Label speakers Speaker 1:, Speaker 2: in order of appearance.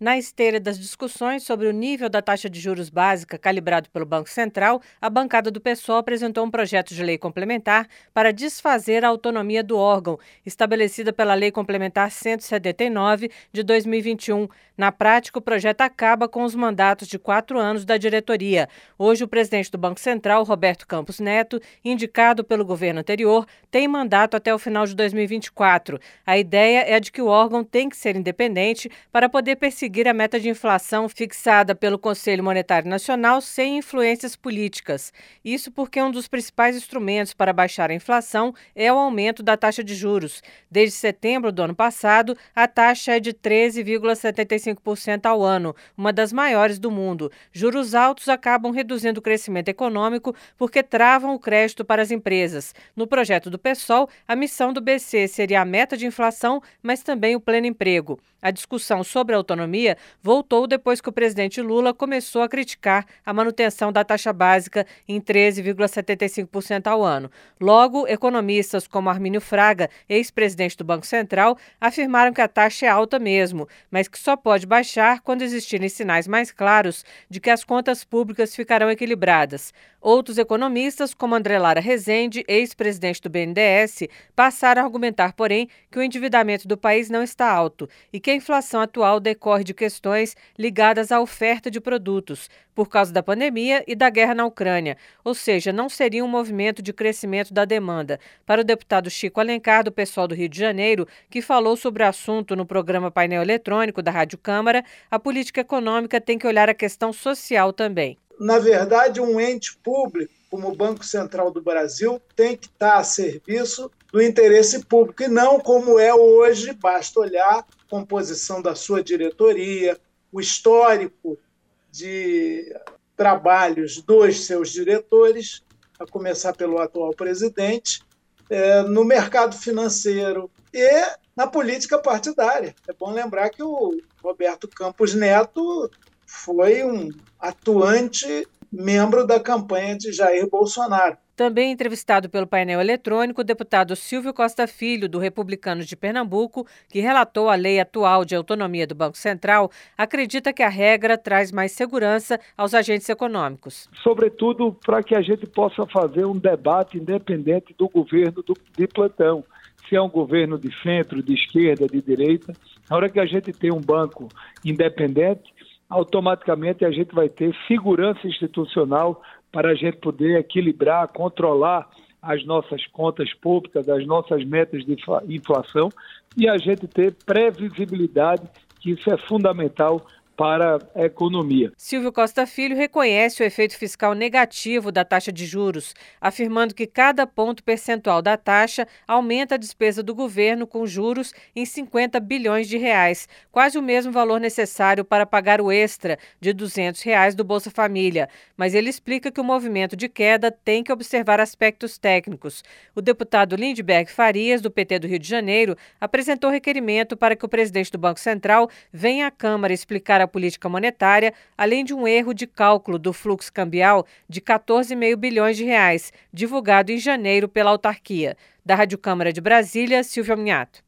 Speaker 1: Na esteira das discussões sobre o nível da taxa de juros básica calibrado pelo Banco Central, a bancada do PSOL apresentou um projeto de lei complementar para desfazer a autonomia do órgão, estabelecida pela Lei Complementar 179 de 2021. Na prática, o projeto acaba com os mandatos de quatro anos da diretoria. Hoje, o presidente do Banco Central, Roberto Campos Neto, indicado pelo governo anterior, tem mandato até o final de 2024. A ideia é de que o órgão tem que ser independente para poder perseguir seguir a meta de inflação fixada pelo Conselho Monetário Nacional sem influências políticas. Isso porque um dos principais instrumentos para baixar a inflação é o aumento da taxa de juros. Desde setembro do ano passado, a taxa é de 13,75% ao ano, uma das maiores do mundo. Juros altos acabam reduzindo o crescimento econômico porque travam o crédito para as empresas. No projeto do PSOL, a missão do BC seria a meta de inflação, mas também o pleno emprego. A discussão sobre a autonomia voltou depois que o presidente Lula começou a criticar a manutenção da taxa básica em 13,75% ao ano. Logo, economistas como Armínio Fraga, ex-presidente do Banco Central, afirmaram que a taxa é alta mesmo, mas que só pode baixar quando existirem sinais mais claros de que as contas públicas ficarão equilibradas. Outros economistas, como André Lara Rezende, ex-presidente do BNDES, passaram a argumentar, porém, que o endividamento do país não está alto e que a inflação atual decorre de questões ligadas à oferta de produtos, por causa da pandemia e da guerra na Ucrânia, ou seja, não seria um movimento de crescimento da demanda. Para o deputado Chico Alencar, do pessoal do Rio de Janeiro, que falou sobre o assunto no programa Painel Eletrônico da Rádio Câmara, a política econômica tem que olhar a questão social também
Speaker 2: na verdade, um ente público, como o Banco Central do Brasil, tem que estar a serviço do interesse público, e não como é hoje, basta olhar a composição da sua diretoria, o histórico de trabalhos dos seus diretores, a começar pelo atual presidente, é, no mercado financeiro e na política partidária. É bom lembrar que o Roberto Campos Neto foi um atuante membro da campanha de Jair Bolsonaro.
Speaker 1: Também entrevistado pelo painel eletrônico, o deputado Silvio Costa Filho, do Republicanos de Pernambuco, que relatou a lei atual de autonomia do Banco Central, acredita que a regra traz mais segurança aos agentes econômicos.
Speaker 3: Sobretudo para que a gente possa fazer um debate independente do governo do, de plantão. Se é um governo de centro, de esquerda, de direita, na hora que a gente tem um banco independente, automaticamente a gente vai ter segurança institucional para a gente poder equilibrar, controlar as nossas contas públicas, as nossas metas de inflação e a gente ter previsibilidade, que isso é fundamental para a economia.
Speaker 1: Silvio Costa Filho reconhece o efeito fiscal negativo da taxa de juros, afirmando que cada ponto percentual da taxa aumenta a despesa do governo com juros em 50 bilhões de reais, quase o mesmo valor necessário para pagar o extra de 200 reais do Bolsa Família. Mas ele explica que o movimento de queda tem que observar aspectos técnicos. O deputado Lindbergh Farias, do PT do Rio de Janeiro, apresentou requerimento para que o presidente do Banco Central venha à Câmara explicar a política monetária, além de um erro de cálculo do fluxo cambial de 14,5 bilhões de reais, divulgado em janeiro pela autarquia. Da Rádio Câmara de Brasília, Silvia Minhato.